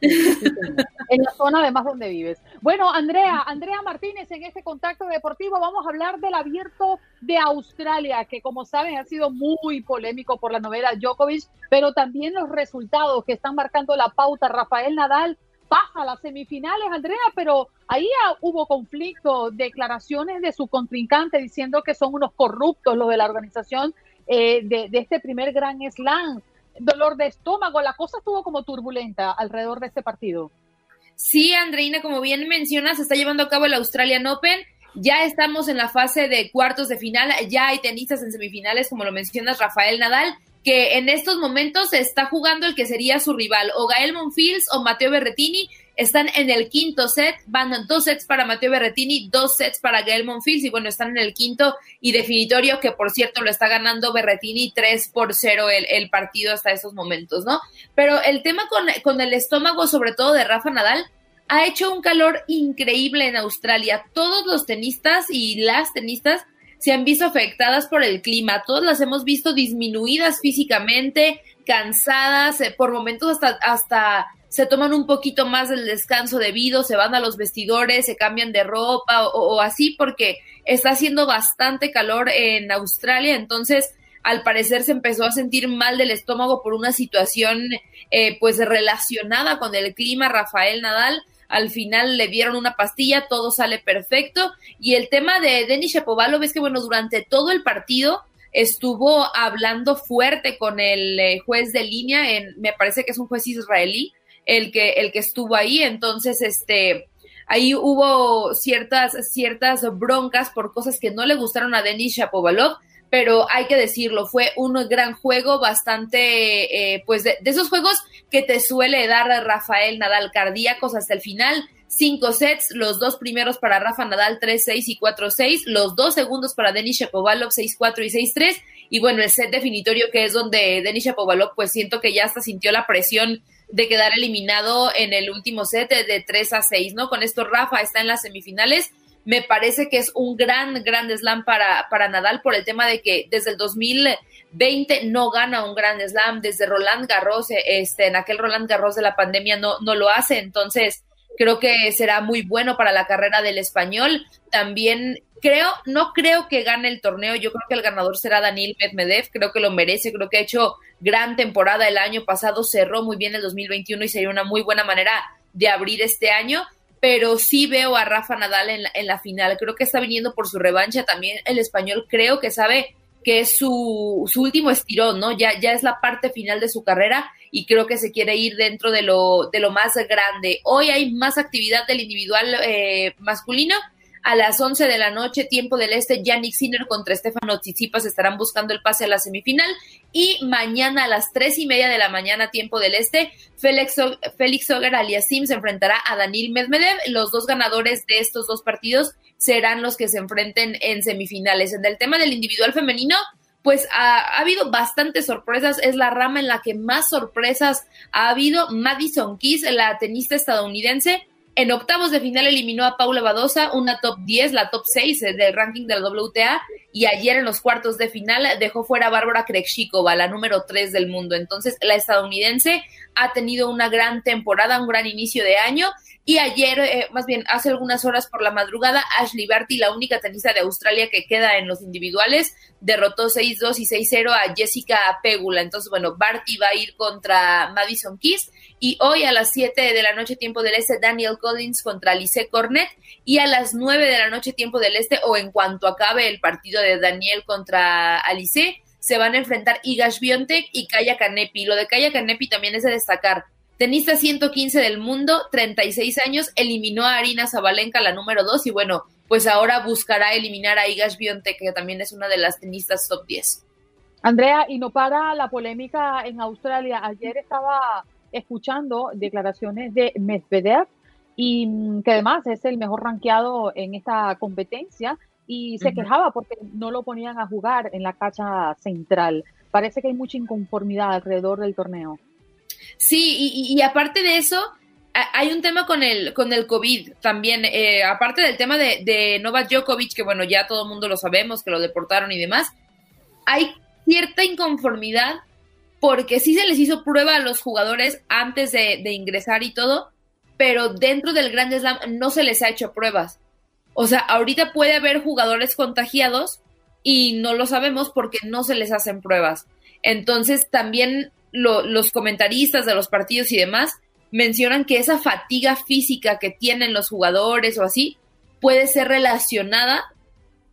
[SPEAKER 4] en la zona además donde vives. Bueno, Andrea, Andrea Martínez, en este contacto deportivo vamos a hablar del abierto de Australia, que como saben ha sido muy polémico por la novela Djokovic, pero también los resultados que están marcando la pauta. Rafael Nadal pasa a las semifinales, Andrea, pero ahí hubo conflicto, declaraciones de su contrincante diciendo que son unos corruptos los de la organización eh, de, este primer gran slam dolor de estómago, la cosa estuvo como turbulenta alrededor de este partido.
[SPEAKER 11] Sí, Andreina, como bien mencionas, se está llevando a cabo el Australian Open. Ya estamos en la fase de cuartos de final, ya hay tenistas en semifinales, como lo mencionas, Rafael Nadal, que en estos momentos está jugando el que sería su rival, o Gael Monfils o Mateo Berretini, están en el quinto set, van dos sets para Mateo Berretini, dos sets para Gael Monfils, y bueno, están en el quinto y definitorio, que por cierto lo está ganando Berretini 3 por 0 el, el partido hasta estos momentos, ¿no? Pero el tema con, con el estómago, sobre todo de Rafa Nadal, ha hecho un calor increíble en Australia. Todos los tenistas y las tenistas se han visto afectadas por el clima. Todas las hemos visto disminuidas físicamente, cansadas, eh, por momentos hasta, hasta se toman un poquito más del descanso debido, se van a los vestidores, se cambian de ropa o, así porque está haciendo bastante calor en Australia, entonces al parecer se empezó a sentir mal del estómago por una situación eh, pues relacionada con el clima, Rafael Nadal. Al final le dieron una pastilla, todo sale perfecto. Y el tema de Denis Shapovalov es que, bueno, durante todo el partido estuvo hablando fuerte con el eh, juez de línea, en, me parece que es un juez israelí, el que, el que estuvo ahí. Entonces, este, ahí hubo ciertas, ciertas broncas por cosas que no le gustaron a Denis Shapovalov, pero hay que decirlo, fue un gran juego, bastante, eh, pues de, esos juegos que te suele dar Rafael Nadal cardíacos hasta el final. Cinco sets, los dos primeros para Rafa Nadal 3-6 y 4-6, los dos segundos para Denis Shapovalov 6-4 y 6-3, y bueno, el set definitorio que es donde Denis Shapovalov pues siento que ya hasta sintió la presión de quedar eliminado en el último set de 3 a 6, ¿no? Con esto Rafa está en las semifinales. Me parece que es un gran, gran slam para, para Nadal por el tema de que desde el 2020 no gana un gran slam, desde Roland Garros, este, en aquel Roland Garros de la pandemia no, no lo hace, entonces creo que será muy bueno para la carrera del español. También creo, no creo que gane el torneo, yo creo que el ganador será Daniel Medvedev, creo que lo merece, creo que ha hecho gran temporada el año pasado, cerró muy bien el 2021 y sería una muy buena manera de abrir este año, pero sí veo a Rafa Nadal en la, final, creo que está viniendo por su revancha, también el español creo que sabe que es su, su último estirón, ¿no? Ya, ya es la parte final de su carrera y creo que se quiere ir dentro de lo, de lo más grande. Hoy hay más actividad del individual eh, masculino, a las 11 de la noche, tiempo del este, Yannick Sinner contra Estefano Tsitsipas estarán buscando el pase a la semifinal. Y mañana a las 3 y media de la mañana, tiempo del este, Félix, Félix Auger Aliasim se enfrentará a Daniel Medvedev. Los dos ganadores de estos dos partidos serán los que se enfrenten en semifinales. En el tema del individual femenino, pues ha, ha, habido bastantes sorpresas, es la rama en la que más sorpresas ha habido. Madison Keys, la tenista estadounidense, en octavos de final eliminó a Paula Badosa, una top 10, la top 6 del ranking del WTA, y ayer en los cuartos de final dejó fuera a Bárbara Krejcikova, la número 3 del mundo. Entonces, la estadounidense ha tenido una gran temporada, un gran inicio de año, y ayer, eh, más bien hace algunas horas por la madrugada, Ashley Barty, la única tenista de Australia que queda en los individuales, derrotó 6-2 y 6-0 a Jessica Pegula. Entonces, bueno, Barty va a ir contra Madison Keys y hoy a las 7 de la noche, tiempo del este, Daniel Collins contra Alice Cornet. Y a las 9 de la noche, tiempo del este, o en cuanto acabe el partido de Daniel contra Alice, se van a enfrentar Igash Biontek y Kaya Kanepi. Lo de Kaya Kanepi también es de destacar. Tenista 115 del mundo, 36 años, eliminó a Arina Zabalenka, la número 2, y bueno, pues ahora buscará eliminar a Igash Biontek, que también es una de las tenistas top 10.
[SPEAKER 4] Andrea, y no para la polémica en Australia. Ayer estaba escuchando declaraciones de Medvedev y mm, que además es el mejor rankeado en esta competencia y se quejaba porque no lo ponían a jugar en la cacha central. Parece que hay mucha inconformidad alrededor del torneo.
[SPEAKER 11] Sí, y, aparte de eso, hay un tema con el, con el COVID también, eh, aparte del tema de, de Novak Djokovic, que bueno, ya todo el mundo lo sabemos, que lo deportaron y demás, hay cierta inconformidad porque sí se les hizo prueba a los jugadores antes de, ingresar y todo, pero dentro del Grand Slam no se les ha hecho pruebas. O sea, ahorita puede haber jugadores contagiados y no lo sabemos porque no se les hacen pruebas. Entonces, también los comentaristas de los partidos y demás mencionan que esa fatiga física que tienen los jugadores o así puede ser relacionada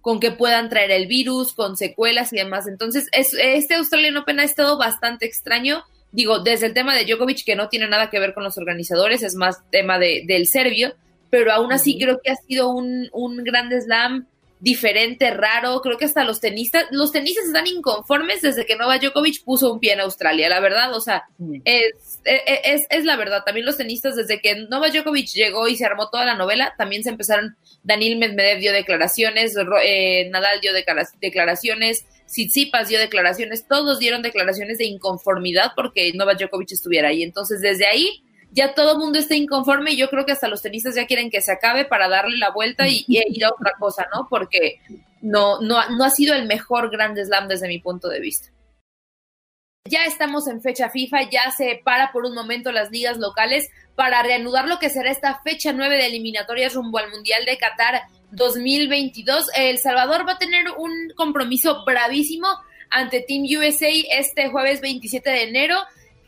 [SPEAKER 11] con que puedan traer el virus, con secuelas y demás. Entonces, es, este Australian Open ha estado bastante extraño digo, desde el tema de Djokovic, que no tiene nada que ver con los organizadores, es más tema de, del serbio, pero aún así creo que ha sido un, un gran slam diferente, raro. Creo que hasta los tenistas, los tenistas están inconformes desde que Novak Djokovic puso un pie en Australia, la verdad, o sea, es, es, es, la verdad. También los tenistas, desde que Novak Djokovic llegó y se armó toda la novela, también se empezaron. Daniel Medvedev dio declaraciones, eh, Nadal dio declaraciones, Tsitsipas dio declaraciones, todos dieron declaraciones de inconformidad porque Novak Djokovic estuviera ahí. Entonces, desde ahí ya todo el mundo está inconforme y yo creo que hasta los tenistas ya quieren que se acabe para darle la vuelta y, ir a otra cosa, ¿no? Porque no, no, no ha sido el mejor Grand Slam desde mi punto de vista. Ya estamos en fecha FIFA, ya se para por un momento las ligas locales para reanudar lo que será esta fecha 9 de eliminatorias rumbo al Mundial de Qatar 2022. El Salvador va a tener un compromiso bravísimo ante Team USA este jueves 27 de enero.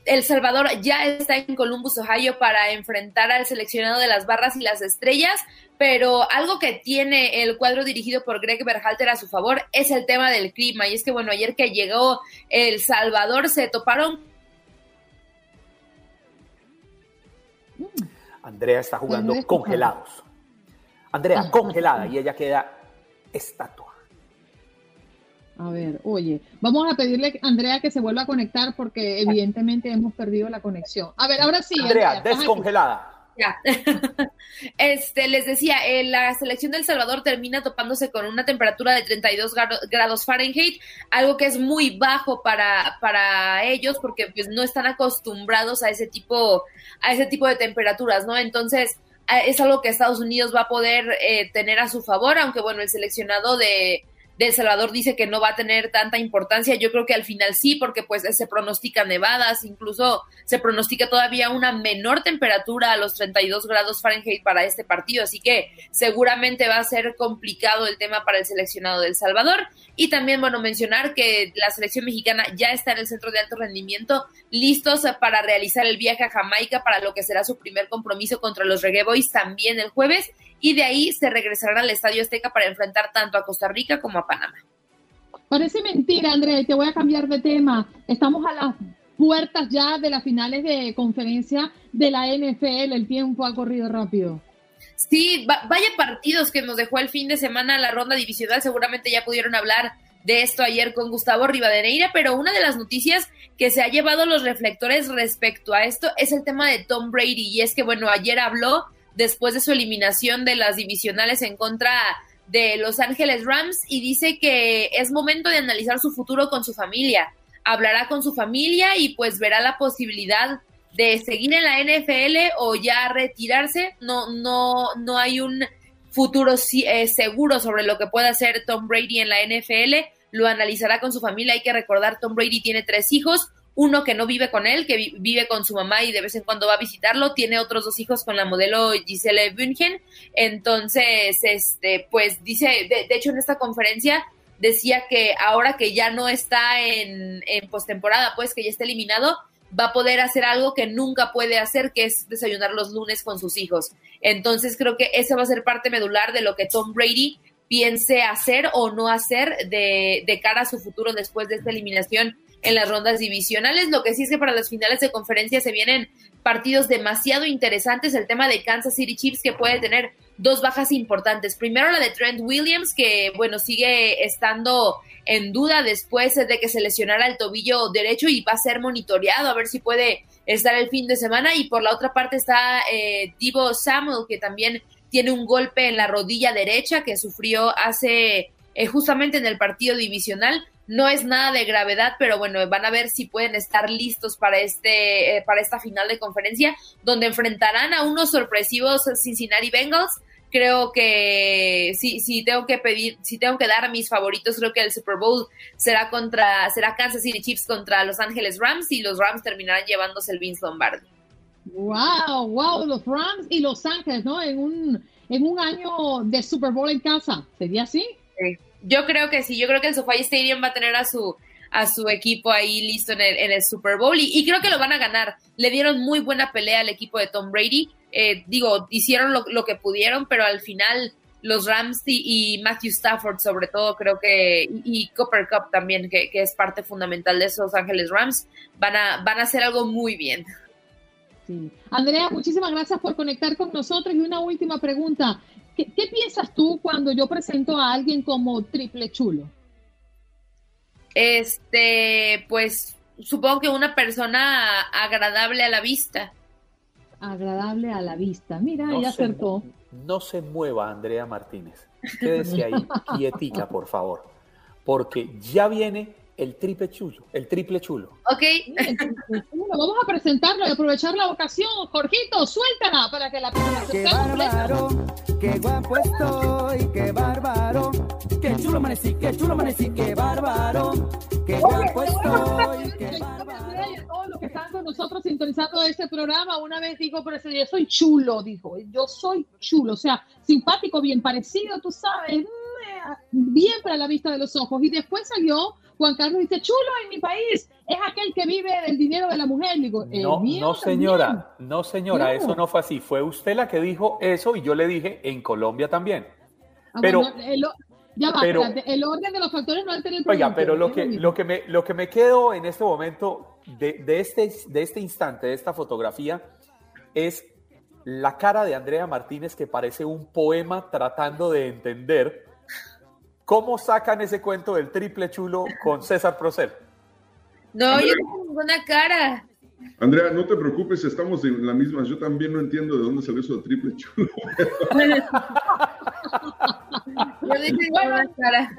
[SPEAKER 11] El Salvador ya está en Columbus, Ohio, para enfrentar al seleccionado de las barras y las estrellas, pero algo que tiene el cuadro dirigido por Greg Berhalter a su favor es el tema del clima. Y es que, bueno, ayer que llegó El Salvador se toparon.
[SPEAKER 3] Andrea está jugando congelados. Andrea, congelada, y ella queda estatua.
[SPEAKER 4] A ver, oye, vamos a pedirle a Andrea que se vuelva a conectar porque evidentemente hemos perdido la conexión. A ver, ahora sí.
[SPEAKER 3] Andrea, descongelada.
[SPEAKER 11] Ya. Este, les decía, eh, la selección del Salvador termina topándose con una temperatura de 32 grados Fahrenheit, algo que es muy bajo para, para ellos porque pues no están acostumbrados a ese tipo, a ese tipo de temperaturas, ¿no? Entonces, es algo que Estados Unidos va a poder eh, tener a su favor, aunque bueno, el seleccionado de, de El Salvador dice que no va a tener tanta importancia. Yo creo que al final sí, porque pues se pronostica nevadas, incluso se pronostica todavía una menor temperatura a los 32 grados Fahrenheit para este partido, así que seguramente va a ser complicado el tema para el seleccionado de El Salvador. Y también, bueno, mencionar que la selección mexicana ya está en el centro de alto rendimiento, listos para realizar el viaje a Jamaica para lo que será su primer compromiso contra los Reggae Boys también el jueves y de ahí se regresarán al Estadio Azteca para enfrentar tanto a Costa Rica como a Panamá.
[SPEAKER 4] Parece mentira, André, te voy a cambiar de tema. Estamos a las puertas ya de las finales de conferencia de la NFL, el tiempo ha corrido rápido.
[SPEAKER 11] Sí, vaya partidos que nos dejó el fin de semana la ronda divisional, seguramente ya pudieron hablar de esto ayer con Gustavo Rivadeneira, pero una de las noticias que se ha llevado los reflectores respecto a esto es el tema de Tom Brady, y es que, bueno, ayer habló después de su eliminación de las divisionales en contra de Los Ángeles Rams y dice que es momento de analizar su futuro con su familia. Hablará con su familia y pues verá la posibilidad de seguir en la NFL o ya retirarse. No, no, no hay un futuro eh, seguro sobre lo que pueda hacer Tom Brady en la NFL. Lo analizará con su familia. Hay que recordar, Tom Brady tiene tres hijos uno que no vive con él, que vive con su mamá y de vez en cuando va a visitarlo, tiene otros dos hijos con la modelo Giselle Bündchen, entonces, este, pues dice, de, hecho en esta conferencia decía que ahora que ya no está en, en postemporada, pues que ya está eliminado, va a poder hacer algo que nunca puede hacer, que es desayunar los lunes con sus hijos. Entonces creo que esa va a ser parte medular de lo que Tom Brady piense hacer o no hacer de, de cara a su futuro después de esta eliminación en las rondas divisionales. Lo que sí es que para las finales de conferencia se vienen partidos demasiado interesantes. El tema de Kansas City Chiefs que puede tener dos bajas importantes. Primero la de Trent Williams, que bueno, sigue estando en duda después de que se lesionara el tobillo derecho y va a ser monitoreado a ver si puede estar el fin de semana. Y por la otra parte está eh, Divo Samuel, que también tiene un golpe en la rodilla derecha que sufrió hace eh, justamente en el partido divisional. No es nada de gravedad, pero bueno, van a ver si pueden estar listos para este eh, para esta final de conferencia, donde enfrentarán a unos sorpresivos Cincinnati Bengals. Creo que si, si tengo que pedir, si tengo que dar a mis favoritos, creo que el Super Bowl será contra, será Kansas City Chiefs contra Los Ángeles Rams y los Rams terminarán llevándose el Vince Lombardi.
[SPEAKER 4] Wow, wow, los Rams y Los Ángeles, ¿no? En un, en un año de Super Bowl en casa, ¿sería así?
[SPEAKER 11] Sí. Yo creo que sí, yo creo que el SoFi Stadium va a tener a su a su equipo ahí listo en el, en el Super Bowl y, creo que lo van a ganar. Le dieron muy buena pelea al equipo de Tom Brady. Eh, digo, hicieron lo, que pudieron, pero al final los Rams y, Matthew Stafford sobre todo, creo que, y, Copper Cup también, que, es parte fundamental de esos Ángeles Rams, van a, van a hacer algo muy bien.
[SPEAKER 4] Andrea, muchísimas gracias por conectar con nosotros y una última pregunta. ¿Qué, ¿Qué, piensas tú cuando yo presento a alguien como triple chulo?
[SPEAKER 11] Este, pues supongo que una persona agradable a la vista.
[SPEAKER 4] Agradable a la vista. Mira, no ella acertó.
[SPEAKER 3] no se mueva, Andrea Martínez. Quédese ahí, quietica, por favor. Porque ya viene el triple chulo, el triple chulo.
[SPEAKER 11] Ok.
[SPEAKER 4] Vamos a presentarlo y aprovechar la ocasión. Jorgito, suéltala para que la
[SPEAKER 12] Qué bárbaro, qué guapo estoy, qué bárbaro. Qué chulo amanecí, qué chulo amanecí, qué bárbaro. Qué guapo estoy, qué bárbaro.
[SPEAKER 4] Todos los que están con nosotros sintonizando este programa, una vez dijo, pero yo soy chulo, dijo, yo soy chulo, o sea, simpático, bien parecido, tú sabes, mm, bien para la vista de los ojos. Y después salió Juan Carlos dice, chulo en mi país, es aquel que vive del dinero de la mujer. Digo,
[SPEAKER 3] no, no señora, no señora, eso no fue así. Fue usted la que dijo eso y yo le dije en Colombia también. Ah, pero,
[SPEAKER 4] ya va, el orden de los factores no altera el
[SPEAKER 3] problema. Oiga, pero lo que, lo, que me, lo que me quedo en este momento de, de, este, de este instante, de esta fotografía, es la cara de Andrea Martínez que parece un poema tratando de entender ¿Cómo sacan ese cuento del triple chulo con César Procel?
[SPEAKER 11] No, yo no tengo ninguna cara.
[SPEAKER 13] Andrea, no te preocupes, estamos en la misma. Yo también no entiendo de dónde salió eso de triple chulo.
[SPEAKER 4] yo dije buena cara.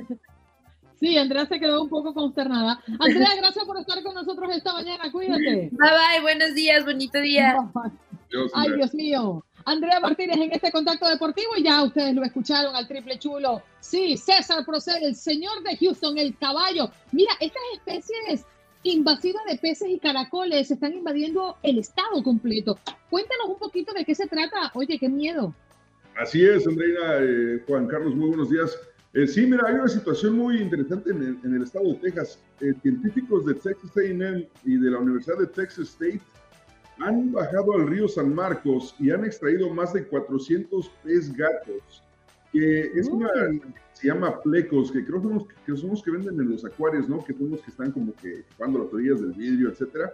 [SPEAKER 4] Sí, Andrea se quedó un poco consternada. Andrea, gracias por estar con nosotros esta mañana. Cuídate.
[SPEAKER 11] Bye bye, buenos días, bonito día.
[SPEAKER 4] Ay, Dios mío. Andrea Martínez en este contacto deportivo y ya ustedes lo escucharon al triple chulo. Sí, César Procel, el señor de Houston, el caballo. Mira, estas especies invasivas de peces y caracoles están invadiendo el estado completo. Cuéntanos un poquito de qué se trata. Oye, qué miedo.
[SPEAKER 13] Así es, Andreina, eh, Juan Carlos, muy buenos días. Eh, sí, mira, hay una situación muy interesante en el, estado de Texas. Eh, científicos de Texas AM y de la Universidad de Texas State han bajado al río San Marcos y han extraído más de 400 pez gatos, que es una, se llama plecos, que creo que son los que venden en los acuarios, ¿no? Que son los que están como que jugando las orillas del vidrio, etcétera.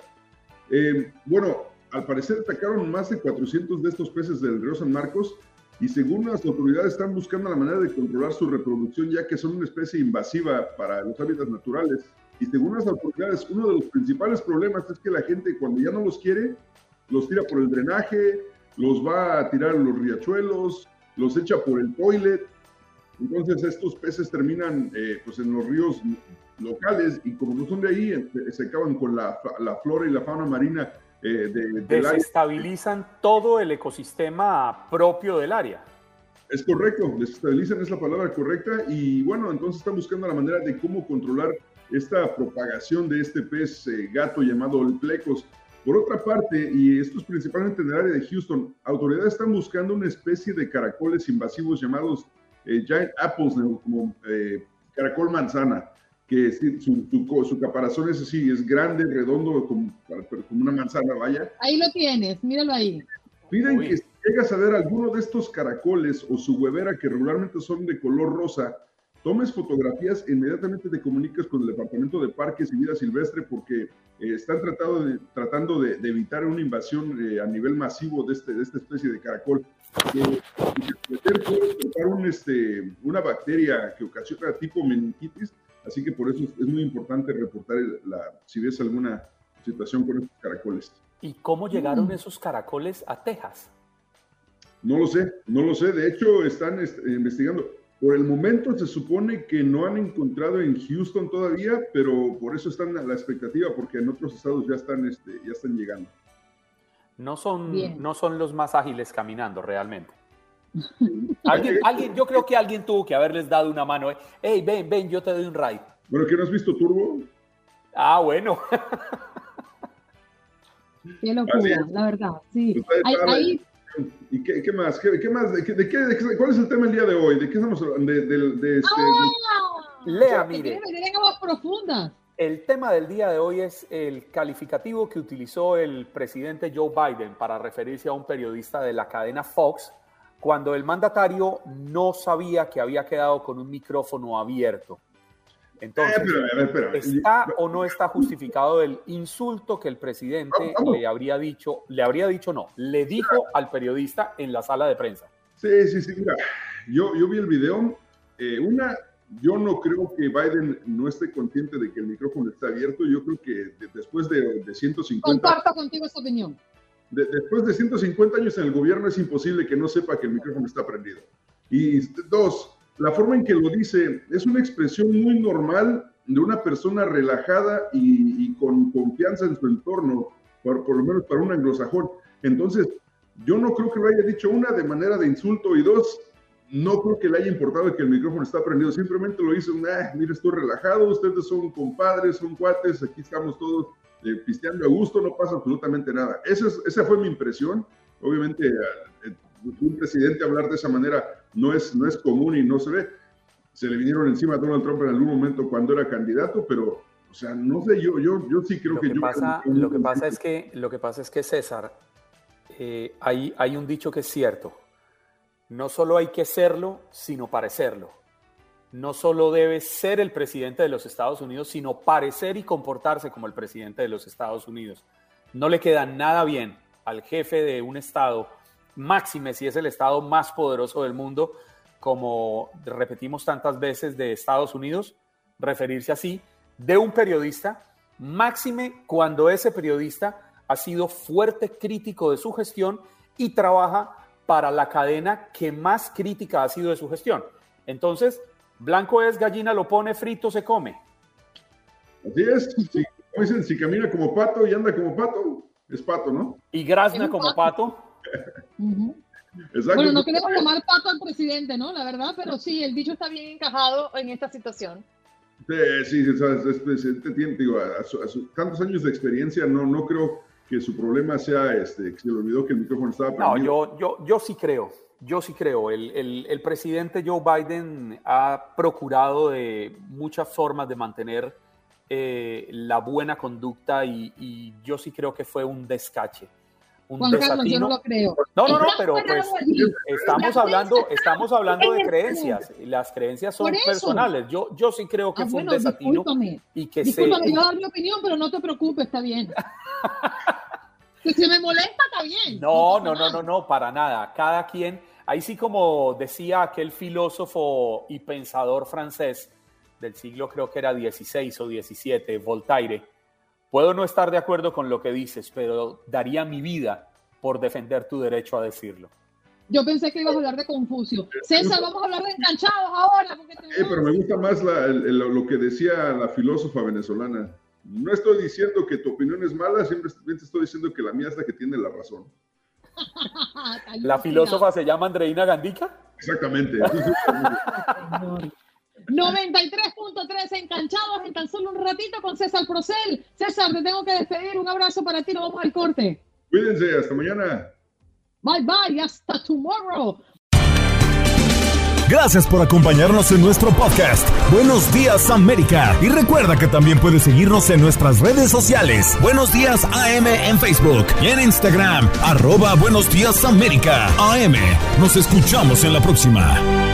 [SPEAKER 13] Eh, bueno, al parecer atacaron más de 400 de estos peces del río San Marcos y según las autoridades están buscando la manera de controlar su reproducción ya que son una especie invasiva para los hábitats naturales. Y según las autoridades, uno de los principales problemas es que la gente cuando ya no los quiere, los tira por el drenaje, los va a tirar en los riachuelos, los echa por el toilet. Entonces estos peces terminan eh, pues en los ríos locales y como no son de ahí, eh, se acaban con la, la flora y la fauna marina eh, de,
[SPEAKER 3] Desestabilizan todo el ecosistema propio del área.
[SPEAKER 13] Es correcto, desestabilizan es la palabra correcta y bueno, entonces están buscando la manera de cómo controlar esta propagación de este pez gato llamado el plecos. Por otra parte, y esto es principalmente en el área de Houston, autoridades están buscando una especie de caracoles invasivos llamados eh, giant apples, como eh, caracol manzana, que su, su, caparazón es así, es grande, redondo, como, como, una manzana, vaya.
[SPEAKER 4] Ahí lo tienes, míralo ahí.
[SPEAKER 13] Piden que si llegas a ver alguno de estos caracoles o su huevera, que regularmente son de color rosa, tomes fotografías e inmediatamente te comunicas con el Departamento de Parques y Vida Silvestre porque eh, están tratando de, tratando de, evitar una invasión eh, a nivel masivo de, este, de esta especie de caracol. Eh, puede un, este, una bacteria que ocasiona tipo meningitis, así que por eso es, muy importante reportar la, si ves alguna situación con estos caracoles.
[SPEAKER 3] ¿Y cómo llegaron mm. esos caracoles a Texas?
[SPEAKER 13] No lo sé, no lo sé. De hecho, están este, investigando. Por el momento se supone que no han encontrado en Houston todavía, pero por eso están a la expectativa, porque en otros estados ya están, este, ya están llegando.
[SPEAKER 3] No son, no son los más ágiles caminando realmente. ¿Alguien, alguien, yo creo que alguien tuvo que haberles dado una mano. ¿eh? Hey, ven, ven, yo te doy un ride.
[SPEAKER 13] Bueno, ¿qué no has visto Turbo?
[SPEAKER 3] Ah, bueno.
[SPEAKER 4] Qué locura, la verdad. Sí.
[SPEAKER 13] Pues ahí, ¿Y qué, más? ¿Qué, más? ¿De, qué, ¿Cuál es el tema el día de hoy? ¿De qué estamos hablando? De, este,
[SPEAKER 4] ¡Ah!
[SPEAKER 3] Lea, mire.
[SPEAKER 4] profunda.
[SPEAKER 3] El tema del día de hoy es el calificativo que utilizó el presidente Joe Biden para referirse a un periodista de la cadena Fox cuando el mandatario no sabía que había quedado con un micrófono abierto. Entonces, ¿está o no está justificado el insulto que el presidente le habría dicho, le habría dicho no, le dijo al periodista en la sala de prensa?
[SPEAKER 13] Sí, sí, sí, mira, yo, yo vi el video, eh, una, yo no creo que Biden no esté consciente de que el micrófono está abierto, yo creo que después de, de 150...
[SPEAKER 4] Comparto contigo esa opinión.
[SPEAKER 13] después de 150 años en el gobierno es imposible que no sepa que el micrófono está prendido. Y dos, la forma en que lo dice es una expresión muy normal de una persona relajada y, con confianza en su entorno, por, por, lo menos para un anglosajón. Entonces, yo no creo que lo haya dicho una de manera de insulto y dos, no creo que le haya importado que el micrófono está prendido, simplemente lo hizo, ah, mire, estoy relajado, ustedes son compadres, son cuates, aquí estamos todos eh, pisteando a gusto, no pasa absolutamente nada. Esa, es, esa fue mi impresión. Obviamente, eh, un presidente hablar de esa manera no es, no es común y no se ve. Se le vinieron encima a Donald Trump en algún momento cuando era candidato, pero, o sea, no sé, yo, yo, yo sí creo
[SPEAKER 3] lo
[SPEAKER 13] que,
[SPEAKER 3] que
[SPEAKER 13] yo...
[SPEAKER 3] Pasa, lo, que pasa es que, lo que pasa es que, César, eh, hay, hay un dicho que es cierto. No solo hay que serlo, sino parecerlo. No solo debe ser el presidente de los Estados Unidos, sino parecer y comportarse como el presidente de los Estados Unidos. No le queda nada bien al jefe de un Estado máxime si es el Estado más poderoso del mundo, como repetimos tantas veces de Estados Unidos, referirse así, de un periodista, máxime cuando ese periodista ha sido fuerte crítico de su gestión y trabaja para la cadena que más crítica ha sido de su gestión. Entonces, blanco es gallina, lo pone frito, se come.
[SPEAKER 13] Así es, si, dicen, si camina como pato y anda como pato, es pato, ¿no?
[SPEAKER 3] Y grazna como pato.
[SPEAKER 4] Bueno, no queremos llamar pato al presidente, ¿no? La verdad, pero sí, el dicho está bien encajado en esta situación.
[SPEAKER 13] Sí, sí, el presidente tiene, digo, a, tantos años de experiencia, no, no creo que su problema sea este, que se le olvidó que el micrófono estaba
[SPEAKER 3] prendido. No, yo, yo, yo sí creo, yo sí creo. El, el, el, presidente Joe Biden ha procurado de muchas formas de mantener eh, la buena conducta y, y yo sí creo que fue un descache un
[SPEAKER 4] Juan Carlos, yo no lo creo.
[SPEAKER 3] No, no, no, pero pues estamos hablando, estamos hablando de creencias. Y las creencias son personales. Yo, yo sí creo que
[SPEAKER 4] ah,
[SPEAKER 3] fue
[SPEAKER 4] bueno,
[SPEAKER 3] un desatino.
[SPEAKER 4] Discúlpame.
[SPEAKER 3] Y que
[SPEAKER 4] discúlpame,
[SPEAKER 3] se...
[SPEAKER 4] yo dar mi opinión, pero no te preocupes, está bien. si me molesta, está bien.
[SPEAKER 3] No, no, no, no, no, para nada. Cada quien, ahí sí como decía aquel filósofo y pensador francés del siglo creo que era 16 o 17, Voltaire, Puedo no estar de acuerdo con lo que dices, pero daría mi vida por defender tu derecho a decirlo.
[SPEAKER 4] Yo pensé que ibas a hablar de Confucio. César, vamos a hablar de enganchados ahora.
[SPEAKER 13] Eh, pero me gusta más lo que decía la filósofa venezolana. No estoy diciendo que tu opinión es mala, siempre estoy diciendo que la mía es la que tiene la razón.
[SPEAKER 3] ¿La filósofa se llama Andreina Gandica?
[SPEAKER 13] Exactamente.
[SPEAKER 4] 93.3 enganchados en tan solo un ratito con César Procel. César, te tengo que despedir. Un abrazo para ti. Nos vamos al corte.
[SPEAKER 13] Cuídense. Hasta mañana.
[SPEAKER 4] Bye bye. Hasta tomorrow.
[SPEAKER 10] Gracias por acompañarnos en nuestro podcast. Buenos días América. Y recuerda que también puedes seguirnos en nuestras redes sociales. Buenos días AM en Facebook y en Instagram. Arroba Buenos días América. AM. Nos escuchamos en la próxima.